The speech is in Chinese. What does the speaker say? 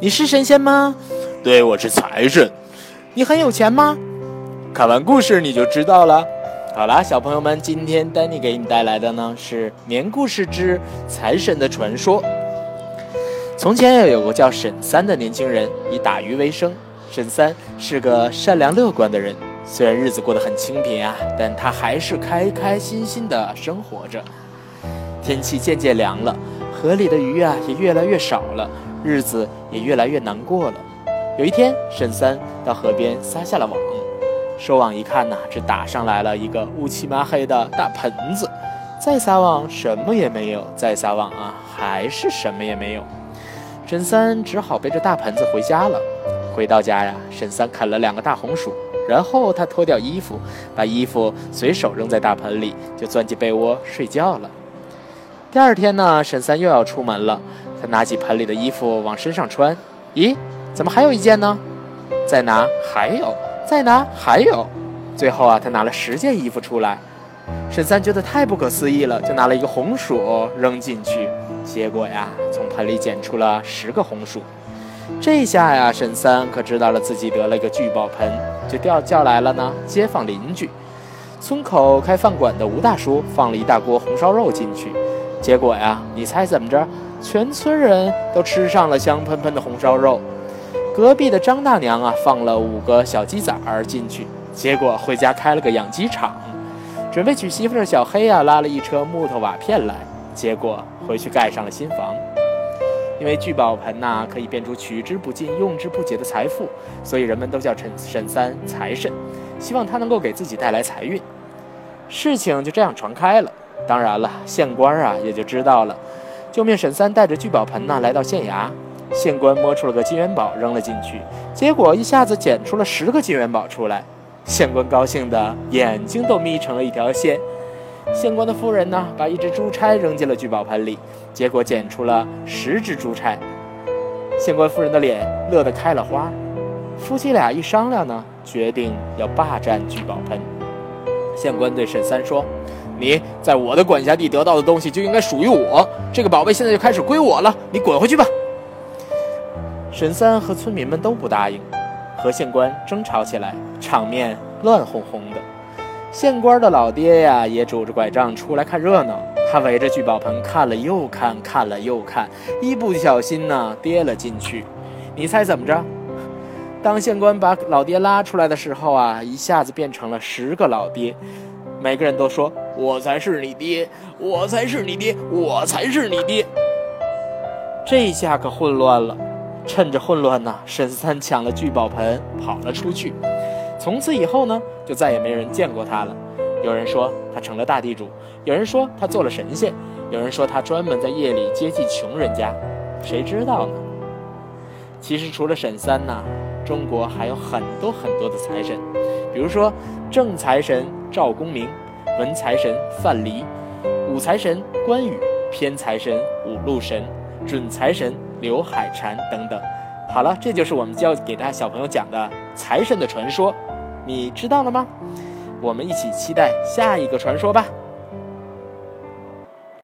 你是神仙吗？对，我是财神。你很有钱吗？看完故事你就知道了。好啦，小朋友们，今天丹尼给你带来的呢是《棉故事之财神的传说》。从前有个叫沈三的年轻人，以打鱼为生。沈三是个善良乐观的人，虽然日子过得很清贫啊，但他还是开开心心的生活着。天气渐渐凉了，河里的鱼啊也越来越少了，日子也越来越难过了。有一天，沈三到河边撒下了网。收网一看呐，只打上来了一个乌漆麻黑的大盆子。再撒网，什么也没有；再撒网啊，还是什么也没有。沈三只好背着大盆子回家了。回到家呀，沈三啃了两个大红薯，然后他脱掉衣服，把衣服随手扔在大盆里，就钻进被窝睡觉了。第二天呢，沈三又要出门了，他拿起盆里的衣服往身上穿，咦，怎么还有一件呢？再拿，还有。再拿，还有，最后啊，他拿了十件衣服出来。沈三觉得太不可思议了，就拿了一个红薯扔进去，结果呀，从盆里捡出了十个红薯。这下呀，沈三可知道了自己得了一个聚宝盆，就调叫来了呢街坊邻居。村口开饭馆的吴大叔放了一大锅红烧肉进去，结果呀，你猜怎么着？全村人都吃上了香喷喷的红烧肉。隔壁的张大娘啊，放了五个小鸡仔儿进去，结果回家开了个养鸡场。准备娶媳妇的小黑啊，拉了一车木头瓦片来，结果回去盖上了新房。因为聚宝盆呐，可以变出取之不尽、用之不竭的财富，所以人们都叫陈沈三财神，希望他能够给自己带来财运。事情就这样传开了。当然了，县官啊也就知道了，就命沈三带着聚宝盆呢来到县衙。县官摸出了个金元宝，扔了进去，结果一下子捡出了十个金元宝出来。县官高兴的眼睛都眯成了一条线。县官的夫人呢，把一只珠钗扔进了聚宝盆里，结果捡出了十只珠钗。县官夫人的脸乐得开了花。夫妻俩一商量呢，决定要霸占聚宝盆。县官对沈三说：“你在我的管辖地得到的东西就应该属于我，这个宝贝现在就开始归我了，你滚回去吧。”沈三和村民们都不答应，和县官争吵起来，场面乱哄哄的。县官的老爹呀，也拄着拐杖出来看热闹。他围着聚宝盆看了又看，看了又看，一不小心呢，跌了进去。你猜怎么着？当县官把老爹拉出来的时候啊，一下子变成了十个老爹，每个人都说：“我才是你爹，我才是你爹，我才是你爹。”这下可混乱了。趁着混乱呢，沈三抢了聚宝盆跑了出去。从此以后呢，就再也没人见过他了。有人说他成了大地主，有人说他做了神仙，有人说他专门在夜里接济穷人家。谁知道呢？其实除了沈三呐，中国还有很多很多的财神，比如说正财神赵公明，文财神范蠡，武财神关羽，偏财神五路神，准财神。刘海蟾等等，好了，这就是我们教给大家小朋友讲的财神的传说，你知道了吗？我们一起期待下一个传说吧。